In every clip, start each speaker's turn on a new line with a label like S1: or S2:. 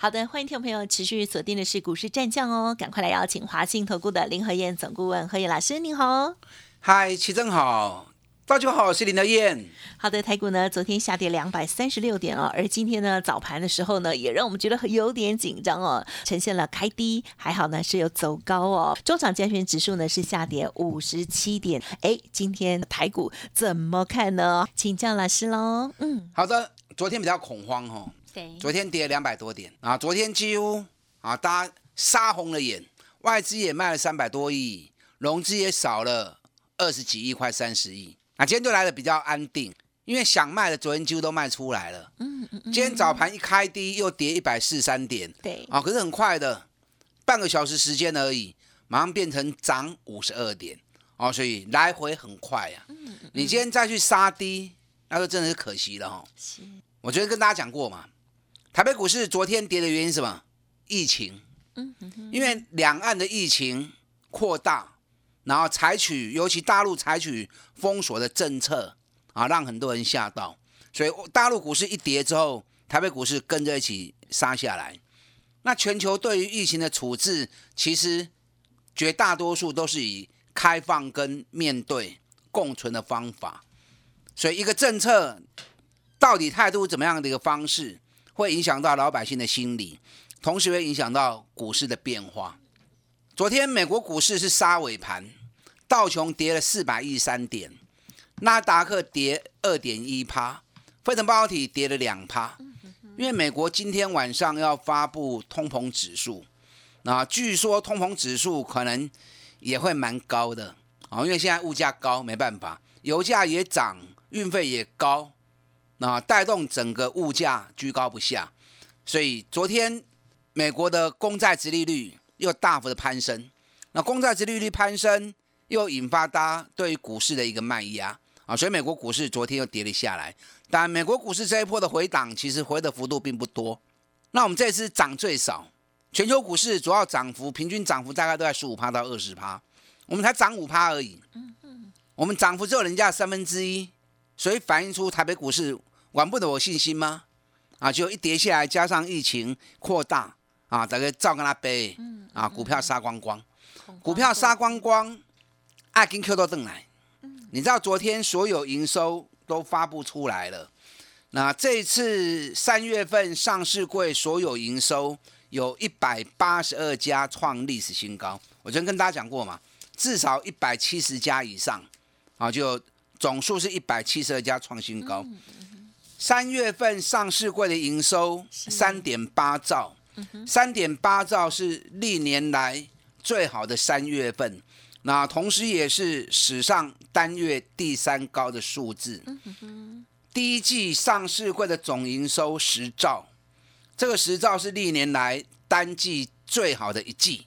S1: 好的，欢迎听众朋友持续锁定的是股市战将哦，赶快来邀请华信投顾的林和燕总顾问何燕老师，您好。
S2: 嗨，齐正好，大家好，我是林德燕。
S1: 好的，台股呢昨天下跌两百三十六点哦，而今天呢早盘的时候呢，也让我们觉得有点紧张哦，呈现了开低，还好呢是有走高哦。中场加权指数呢是下跌五十七点，哎，今天台股怎么看呢？请教老师喽。
S2: 嗯，好的，昨天比较恐慌哦。
S1: 对，
S2: 昨天跌两百多点啊，昨天几乎啊，大家杀红了眼，外资也卖了三百多亿，融资也少了二十几亿，快三十亿。啊，今天就来的比较安定，因为想卖的昨天几乎都卖出来了。嗯嗯嗯。今天早盘一开低，又跌一百四十三点。
S1: 对。
S2: 啊，可是很快的，半个小时时间而已，马上变成涨五十二点。哦，所以来回很快呀。嗯嗯。你今天再去杀低，那就真的是可惜了哈。是。我昨天跟大家讲过嘛。台北股市昨天跌的原因是什么？疫情，嗯因为两岸的疫情扩大，然后采取，尤其大陆采取封锁的政策啊，让很多人吓到，所以大陆股市一跌之后，台北股市跟着一起杀下来。那全球对于疫情的处置，其实绝大多数都是以开放跟面对共存的方法，所以一个政策到底态度怎么样的一个方式？会影响到老百姓的心理，同时会影响到股市的变化。昨天美国股市是杀尾盘，道琼跌了四百一十三点，纳达克跌二点一趴，费城半导体跌了两趴。因为美国今天晚上要发布通膨指数，那据说通膨指数可能也会蛮高的啊，因为现在物价高，没办法，油价也涨，运费也高。那带动整个物价居高不下，所以昨天美国的公债殖利率又大幅的攀升。那公债殖利率攀升，又引发大家对股市的一个卖压啊，所以美国股市昨天又跌了下来。但美国股市这一波的回档，其实回的幅度并不多。那我们这次涨最少，全球股市主要涨幅平均涨幅大概都在十五趴到二十趴，我们才涨五趴而已。嗯嗯，我们涨幅只有人家三分之一，所以反映出台北股市。管不得我信心吗？啊，就一跌下来，加上疫情扩大，啊，大概照跟他背，啊，股票杀光光，股票杀光光，爱跟 Q 都登来。你知道昨天所有营收都发布出来了，那这次三月份上市柜所有营收有一百八十二家创历史新高。我昨天跟大家讲过嘛，至少一百七十家以上，啊，就总数是一百七十二家创新高。三月份上市柜的营收三点八兆，三点八兆是历年来最好的三月份，那同时也是史上单月第三高的数字。第一季上市柜的总营收十兆，这个十兆是历年来单季最好的一季，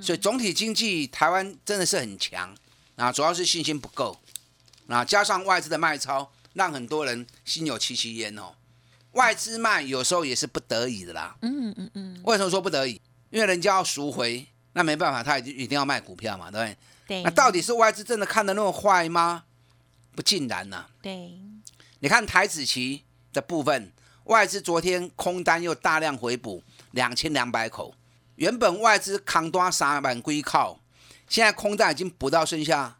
S2: 所以总体经济台湾真的是很强。啊，主要是信心不够，啊加上外资的卖超。让很多人心有戚戚焉哦，外资卖有时候也是不得已的啦。嗯嗯嗯。为什么说不得已？因为人家要赎回，那没办法，他一定一定要卖股票嘛，对不对？
S1: 对。
S2: 那到底是外资真的看的那么坏吗？不尽然呐。
S1: 对。
S2: 你看台子期的部分，外资昨天空单又大量回补两千两百口，原本外资扛多三万归靠，现在空单已经补到剩下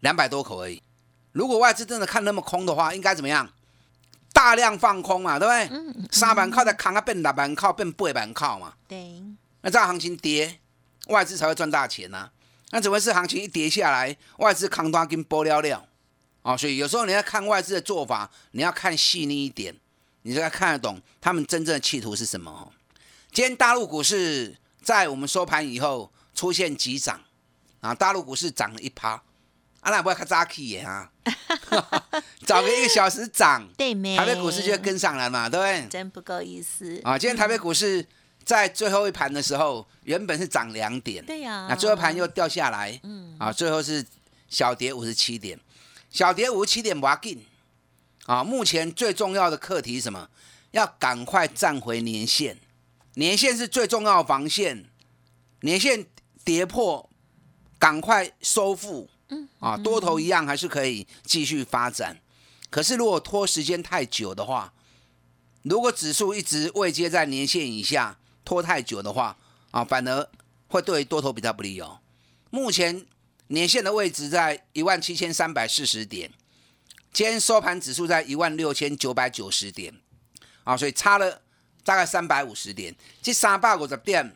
S2: 两百多口而已。如果外资真的看那么空的话，应该怎么样？大量放空嘛，对不对？三板靠在扛啊，变六板靠，变八板靠嘛。
S1: 对。
S2: 那这样行情跌，外资才会赚大钱呐。那怎么是行情一跌下来，外资扛单跟波了了？哦，所以有时候你要看外资的做法，你要看细腻一点，你才看得懂他们真正的企图是什么。今天大陆股市在我们收盘以后出现急涨啊，大陆股市涨了一趴。阿拉不要看扎起耶哈，早个一个小时涨，
S1: 对
S2: 台北股市就跟上来嘛，对不对？
S1: 真不够意思
S2: 啊！今天台北股市在最后一盘的时候，原本是涨两点，
S1: 对呀，
S2: 那最后盘又掉下来，嗯，啊，最后是小跌五十七点，小跌五十七点不要紧啊。目前最重要的课题是什么？要赶快站回年线，年线是最重要的防线，年线跌破，赶快收复。啊，多头一样还是可以继续发展。可是如果拖时间太久的话，如果指数一直未接在年线以下，拖太久的话，啊，反而会对多头比较不利哦。目前年线的位置在一万七千三百四十点，今天收盘指数在一万六千九百九十点，啊，所以差了大概三百五十点。这三百五十点，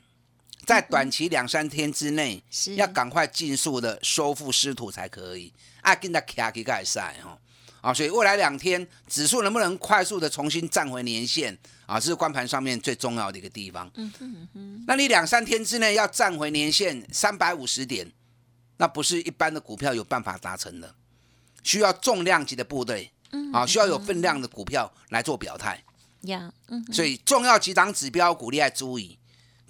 S2: 在短期两三天之内，要赶快尽速的收复失土才可以。啊，跟他卡起盖赛哈。啊，所以未来两天指数能不能快速的重新站回年线啊，这是关盘上面最重要的一个地方。嗯哼哼。那你两三天之内要站回年线三百五十点，那不是一般的股票有办法达成的，需要重量级的部队，啊，需要有分量的股票来做表态。呀，嗯。所以重要几档指标股，你要注意，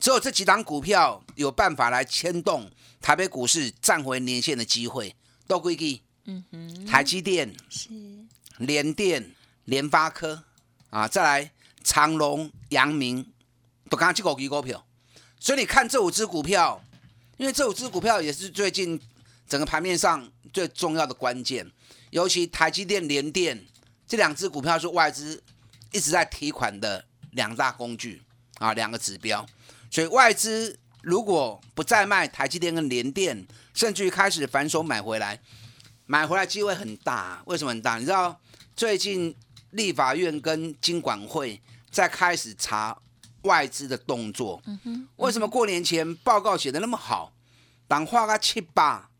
S2: 只有这几档股票有办法来牵动台北股市站回年线的机会，都归记。嗯哼，台积电是。联电、联发科啊，再来长隆、阳明，不刚去搞几股票，所以你看这五只股票，因为这五只股票也是最近整个盘面上最重要的关键，尤其台积电、联电这两只股票是外资一直在提款的两大工具啊，两个指标，所以外资如果不再卖台积电跟联电，甚至于开始反手买回来。买回来机会很大，为什么很大？你知道最近立法院跟金管会在开始查外资的动作。为什么过年前报告写的那么好？当画个七八，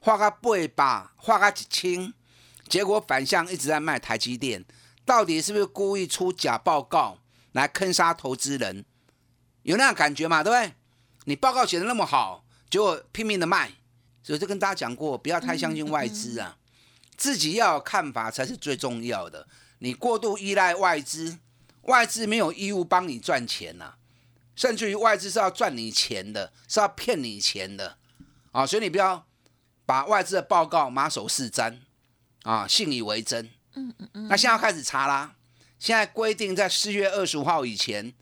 S2: 画个八八，画个一千，结果反向一直在卖台积电，到底是不是故意出假报告来坑杀投资人？有那样感觉嘛？对不对？你报告写的那么好，结果拼命的卖。所以就跟大家讲过，不要太相信外资啊，自己要有看法才是最重要的。你过度依赖外资，外资没有义务帮你赚钱呐，甚至于外资是要赚你钱的，是要骗你钱的啊！所以你不要把外资的报告马首是瞻啊，信以为真。嗯嗯嗯。那现在要开始查啦，现在规定在四月二十五号以前，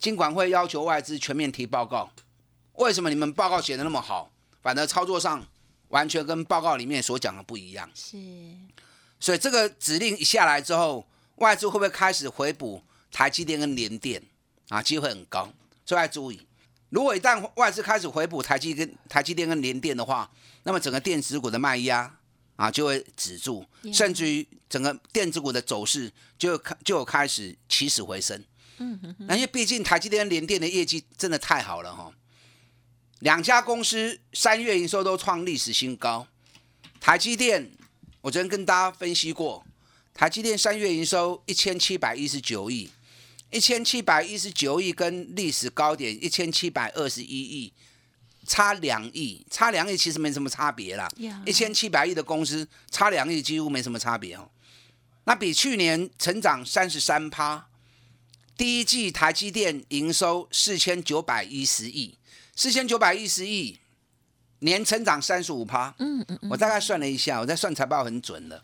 S2: 金管会要求外资全面提报告。为什么你们报告写的那么好？反而操作上完全跟报告里面所讲的不一样，是，所以这个指令一下来之后，外资会不会开始回补台积电跟联电啊？机会很高，所以要注意。如果一旦外资开始回补台积跟台积电跟联电的话，那么整个电子股的卖压啊就会止住，甚至于整个电子股的走势就开就开始起死回生。嗯哼，那因为毕竟台积电、联电的业绩真的太好了哈。两家公司三月营收都创历史新高。台积电，我昨天跟大家分析过，台积电三月营收一千七百一十九亿，一千七百一十九亿跟历史高点一千七百二十一亿差两亿，差两亿其实没什么差别啦。一千七百亿的公司差两亿几乎没什么差别哦。那比去年成长三十三趴，第一季台积电营收四千九百一十亿。四千九百一十亿，年成长三十五趴。嗯嗯嗯，我大概算了一下，我在算财报很准的。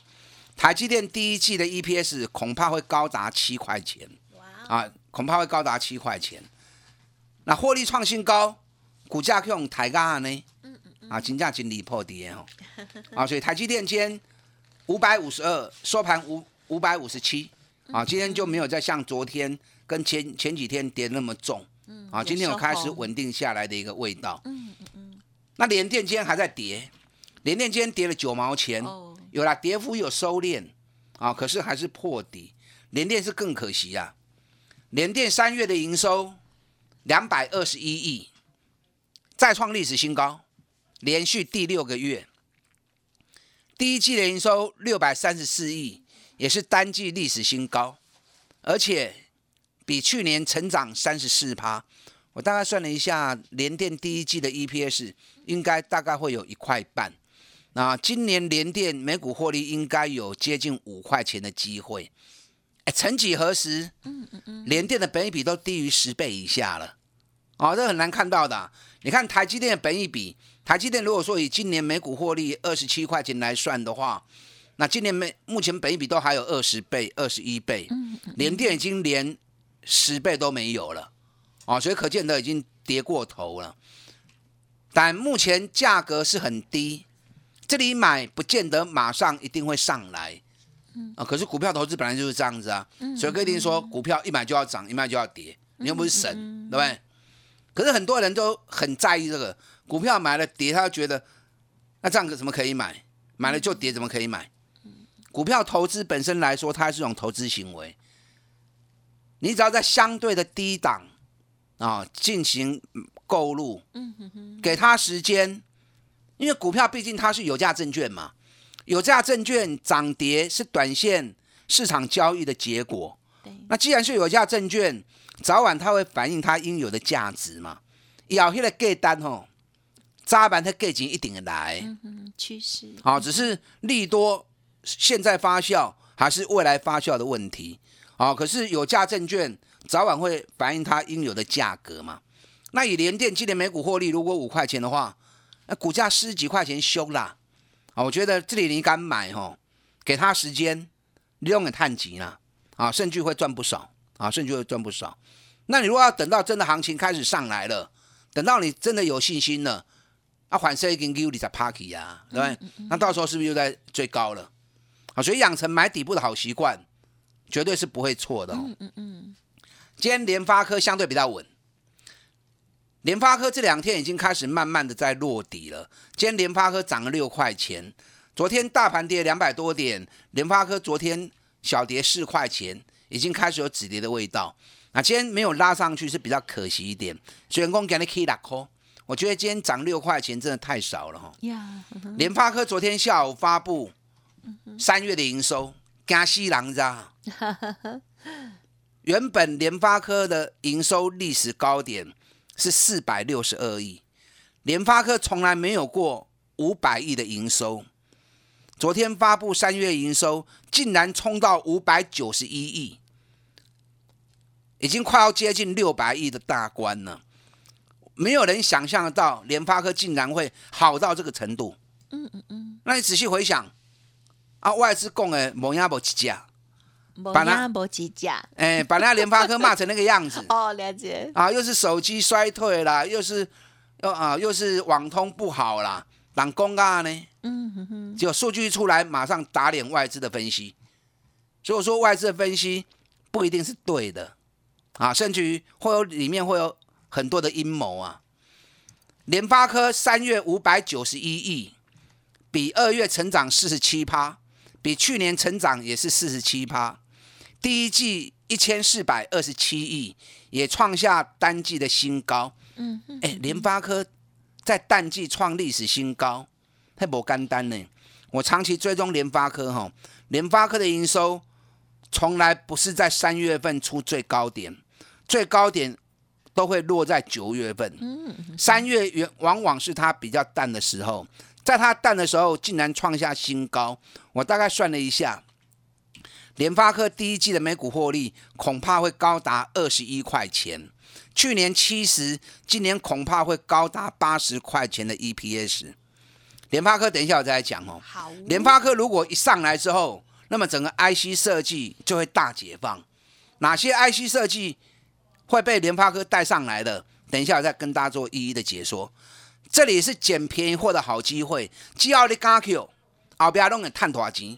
S2: 台积电第一季的 EPS 恐怕会高达七块钱。哇！啊，恐怕会高达七块钱。那获利创新高，股价用抬价呢？嗯嗯嗯。啊，金价经理破跌哦。啊，所以台积电今天五百五十二收盘五五百五十七。啊，今天就没有再像昨天跟前前几天跌那么重。嗯啊，今天有开始稳定下来的一个味道。嗯嗯嗯。那联电今天还在跌，联电今天跌了九毛钱，有啦，跌幅有收敛啊，可是还是破底。联电是更可惜啊，联电三月的营收两百二十一亿，再创历史新高，连续第六个月。第一季的营收六百三十四亿，也是单季历史新高，而且。比去年成长三十四趴，我大概算了一下，联电第一季的 EPS 应该大概会有一块半。那今年联电每股获利应该有接近五块钱的机会。哎，曾几何时，嗯嗯嗯，联电的本益比都低于十倍以下了，哦，这很难看到的。你看台积电的本益比台积电如果说以今年每股获利二十七块钱来算的话，那今年每目前本益比都还有二十倍、二十一倍，联电已经连十倍都没有了，哦，所以可见的已经跌过头了。但目前价格是很低，这里买不见得马上一定会上来，啊，可是股票投资本来就是这样子啊，所以规定说股票一买就要涨，一卖就要跌，你又不是神，对不对？可是很多人都很在意这个，股票买了跌，他觉得那这样子怎么可以买？买了就跌，怎么可以买？股票投资本身来说，它是一种投资行为，你只要在相对的低档啊进行。购入，嗯哼哼给他时间，因为股票毕竟它是有价证券嘛，有价证券涨跌是短线市场交易的结果。那既然是有价证券，早晚它会反映它应有的价值嘛。要那个价单吼，扎板它价钱一定会来。
S1: 趋势
S2: 好，只是利多现在发酵还是未来发酵的问题。好，可是有价证券早晚会反映它应有的价格嘛。那以联电今年每股获利如果五块钱的话，那股价十几块钱修啦，啊，我觉得这里你敢买哦，给他时间，利用点探急啦，啊，甚至会赚不少，啊，甚至会赚不少。那你如果要等到真的行情开始上来了，等到你真的有信心了，啊，反射已经给你在 party 呀，对不对？那到时候是不是又在最高了？啊，所以养成买底部的好习惯，绝对是不会错的。嗯嗯嗯。今天联发科相对比较稳。联发科这两天已经开始慢慢的在落底了。今天联发科涨了六块钱，昨天大盘跌两百多点，联发科昨天小跌四块钱，已经开始有止跌的味道。那今天没有拉上去是比较可惜一点。员工给你 key 打 call，我觉得今天涨六块钱真的太少了哈。联发科昨天下午发布三月的营收，加西郎家。原本联发科的营收历史高点。是四百六十二亿，联发科从来没有过五百亿的营收。昨天发布三月营收，竟然冲到五百九十一亿，已经快要接近六百亿的大关了。没有人想象得到联发科竟然会好到这个程度。嗯嗯嗯。那你仔细回想，啊，外资供的某亚某几家？
S1: 把那没几家，
S2: 哎，把那联发科骂成那个样子。
S1: 哦，了解。
S2: 啊，又是手机衰退啦，又是又啊，又是网通不好啦，挡公啊呢？嗯哼哼。结果数据一出来，马上打脸外资的分析。所以说，外资的分析不一定是对的啊，甚至于会有里面会有很多的阴谋啊。联发科三月五百九十一亿，比二月成长四十七趴，比去年成长也是四十七趴。第一季一千四百二十七亿，也创下单季的新高。嗯，哎，联发科在淡季创历史新高，太不简单呢。我长期追踪联发科，哈，联发科的营收从来不是在三月份出最高点，最高点都会落在九月份。嗯，三月原往往是它比较淡的时候，在它淡的时候，竟然创下新高。我大概算了一下。联发科第一季的每股获利恐怕会高达二十一块钱，去年七十，今年恐怕会高达八十块钱的 EPS。联发科等一下我再来讲哦。
S1: 好。
S2: 联发科如果一上来之后，那么整个 IC 设计就会大解放。哪些 IC 设计会被联发科带上来的？等一下我再跟大家做一一的解说。这里是捡便宜货的好机会，只要你敢 Q，后边拢会赚大钱。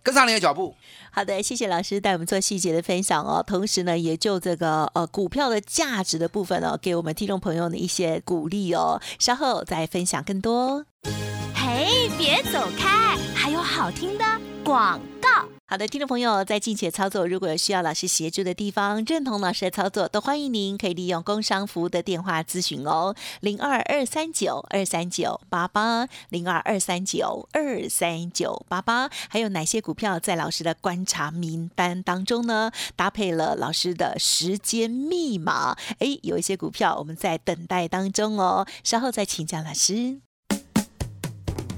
S2: 跟上你的脚步。
S1: 好的，谢谢老师带我们做细节的分享哦。同时呢，也就这个呃股票的价值的部分呢，给我们听众朋友的一些鼓励哦。稍后再分享更多。嘿，别走开，还有好听的广告。好的，听众朋友，在近期操作，如果有需要老师协助的地方，认同老师的操作，都欢迎您可以利用工商服务的电话咨询哦，零二二三九二三九八八，零二二三九二三九八八。还有哪些股票在老师的观察名单当中呢？搭配了老师的时间密码，哎，有一些股票我们在等待当中哦，稍后再请教老师。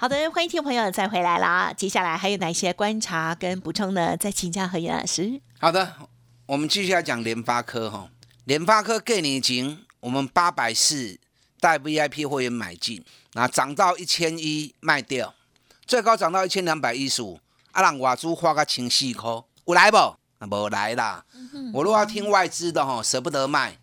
S1: 好的，欢迎听众朋友再回来啦。接下来还有哪些观察跟补充呢？再请教何燕老师。
S2: 好的，我们继续要讲联发科哈。联发科给你金，我们八百四带 VIP 会员买进，那涨到一千一卖掉，最高涨到一千两百一十五，啊，让外资花个千四块，有来不？啊，无来啦。我如果要听外资的哈，舍不得卖，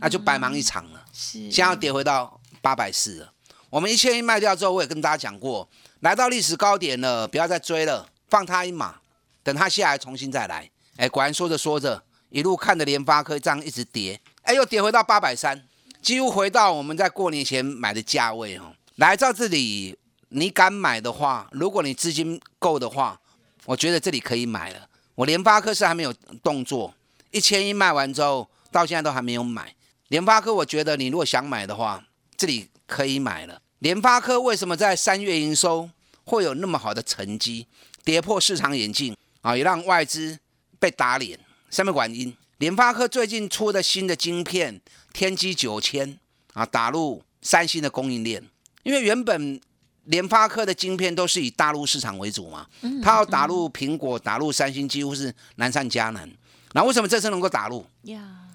S2: 那就白忙一场了。
S1: 是，
S2: 现在要跌回到八百四了。我们一千一卖掉之后，我也跟大家讲过，来到历史高点了，不要再追了，放它一马，等它下来重新再来。哎，果然说着说着，一路看着联发科这样一直跌，哎，又跌回到八百三，几乎回到我们在过年前买的价位哦。来到这里，你敢买的话，如果你资金够的话，我觉得这里可以买了。我联发科是还没有动作，一千一卖完之后，到现在都还没有买。联发科，我觉得你如果想买的话，这里。可以买了。联发科为什么在三月营收会有那么好的成绩，跌破市场眼镜啊，也让外资被打脸？什么原因？联发科最近出的新的晶片天玑九千啊，打入三星的供应链。因为原本联发科的晶片都是以大陆市场为主嘛，它要打入苹果、打入三星，几乎是难上加难。那为什么这次能够打入？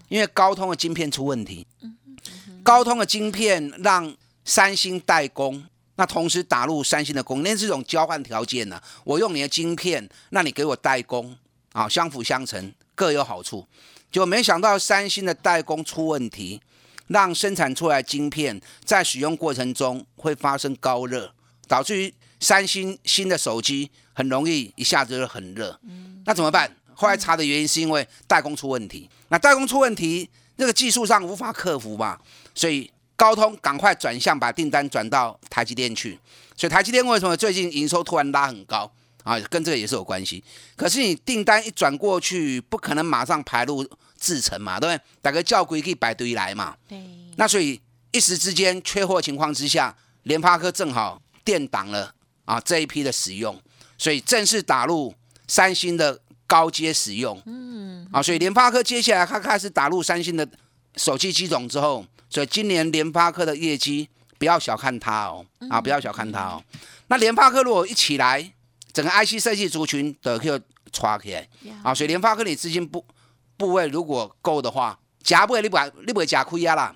S2: 因为高通的晶片出问题。高通的晶片让三星代工，那同时打入三星的供应链是种交换条件呢。我用你的晶片，那你给我代工啊，相辅相成，各有好处。就没想到三星的代工出问题，让生产出来晶片在使用过程中会发生高热，导致于三星新的手机很容易一下子就很热。那怎么办？后来查的原因是因为代工出问题。那代工出问题，这个技术上无法克服吧？所以高通赶快转向，把订单转到台积电去。所以台积电为什么最近营收突然拉很高啊？跟这个也是有关系。可是你订单一转过去，不可能马上排入制程嘛，对不对？打个叫规可以摆堆来嘛。
S1: 对。
S2: 那所以一时之间缺货情况之下，联发科正好垫挡了啊这一批的使用，所以正式打入三星的高阶使用。嗯。啊，所以联发科接下来它开始打入三星的手机机种之后。所以今年联发科的业绩不要小看它哦，啊，不要小看它哦。那联发科如果一起来，整个 IC 设计族群的就抓起来啊。所以联发科你资金部部位如果够的话，夹不会你不你不会夹亏压啦。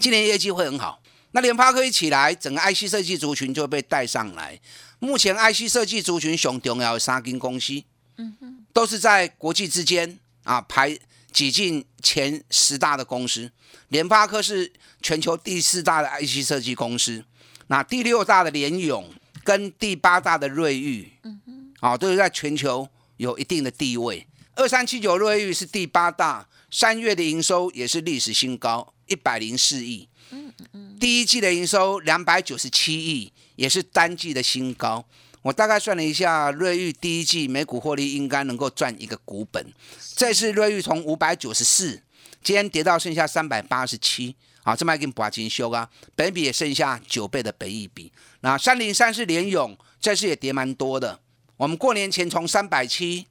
S2: 今年业绩会很好。那联发科一起来，整个 IC 设计族群就会被带上来。目前 IC 设计族群上重要的三间公司，嗯都是在国际之间啊排。挤进前十大的公司，联发科是全球第四大的 IC 设计公司，那第六大的联咏跟第八大的瑞昱，嗯哼，啊，都是在全球有一定的地位。二三七九瑞昱是第八大，三月的营收也是历史新高，一百零四亿，嗯嗯，第一季的营收两百九十七亿，也是单季的新高。我大概算了一下，瑞昱第一季每股获利应该能够赚一个股本。这次瑞昱从五百九十四，今天跌到剩下三百八十七，啊，这么跟把金修啊，本比也剩下九倍的本益比。那三零三是联勇，这次也跌蛮多的。我们过年前从三百七，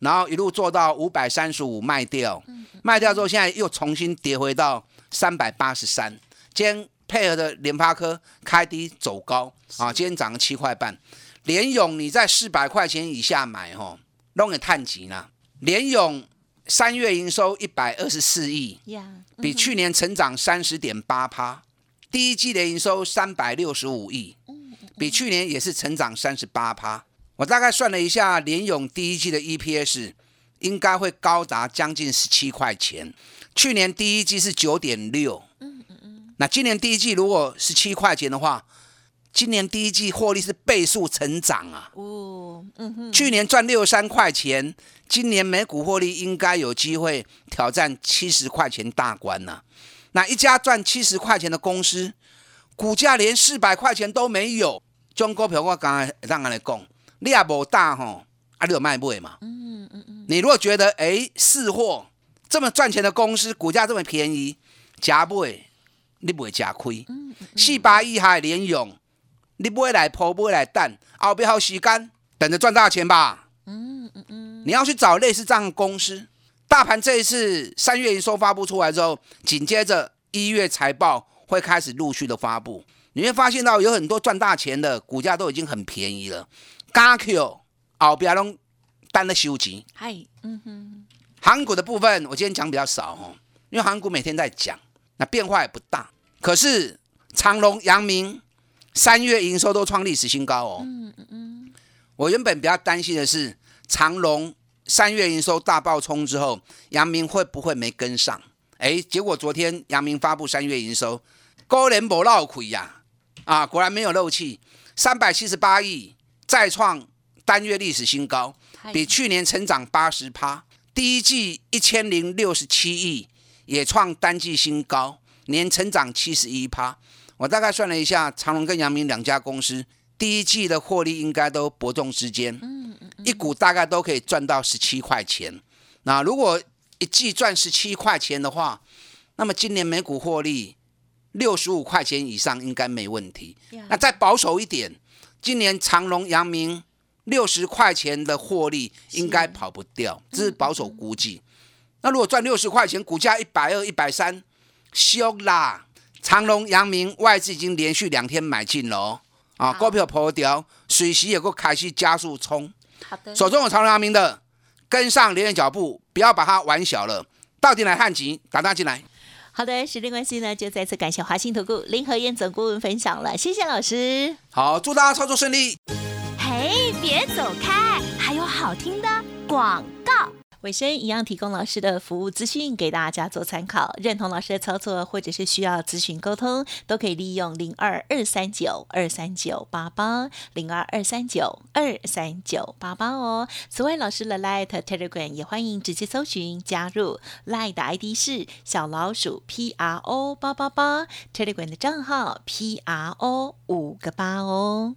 S2: 然后一路做到五百三十五卖掉，卖掉之后现在又重新跌回到三百八十三。今天配合的联发科开低走高，啊，今天涨了七块半。联勇你在四百块钱以下买吼，弄个探级呢。联勇三月营收一百二十四亿，比去年成长三十点八趴。第一季的营收三百六十五亿，比去年也是成长三十八趴。我大概算了一下，联勇第一季的 EPS 应该会高达将近十七块钱。去年第一季是九点六，嗯嗯嗯。那今年第一季如果十七块钱的话，今年第一季获利是倍数成长啊！
S1: 哦，嗯哼，
S2: 去年赚六十三块钱，今年每股获利应该有机会挑战七十块钱大关呐、那一家赚七十块钱的公司，股价连四百块钱都没有，这种股票我刚才让人来讲，你也无大吼，啊，你有卖不会嘛？嗯嗯嗯。你如果觉得哎，是货这么赚钱的公司，股价这么便宜，假不会，你不会假亏。嗯四百亿还连勇，你不会来破，不会来蛋，后边还有时间等着赚大钱吧？嗯嗯嗯。你要去找类似这样的公司。大盘这一次三月营收发布出来之后，紧接着一月财报会开始陆续的发布，你会发现到有很多赚大钱的股价都已经很便宜了。加 Q 后边拢单的收钱。
S1: 嗨，嗯哼，
S2: 韩股的部分，我今天讲比较少哦，因为韩股每天在讲，那变化也不大。可是长隆、阳明三月营收都创历史新高哦。嗯嗯嗯。我原本比较担心的是长隆三月营收大爆冲之后，阳明会不会没跟上？哎，结果昨天阳明发布三月营收，高连没漏亏呀，啊，果然没有漏气，三百七十八亿，再创单月历史新高。比去年成长八十趴，第一季一千零六十七亿，也创单季新高，年成长七十一趴。我大概算了一下，长隆跟阳明两家公司第一季的获利应该都伯仲之间，一股大概都可以赚到十七块钱。那如果一季赚十七块钱的话，那么今年每股获利六十五块钱以上应该没问题。那再保守一点，今年长隆、阳明。六十块钱的获利应该跑不掉，这是保守估计。那如果赚六十块钱，股价一百二、一百三，修啦！长隆、阳明外资已经连续两天买进了哦，啊，股票破掉，水席也够开始加速冲。
S1: 好的，
S2: 手中有长隆、阳明的，跟上连连脚步，不要把它玩小了。到底来汉吉打大进来。
S1: 好的，时间关系呢，就再次感谢华信投顾林和燕总顾问分享了，谢谢老师。
S2: 好，祝大家操作顺利。
S3: 嘿，别走开，还有好听的广告。
S1: 尾声一样提供老师的服务资讯给大家做参考，认同老师的操作或者是需要咨询沟通，都可以利用零二二三九二三九八八零二二三九二三九八八哦。此外，老师的 Light Telegram 也欢迎直接搜寻加入，Light 的 ID 是小老鼠 P R O 八八八，Telegram 的账号 P R O 五个八哦。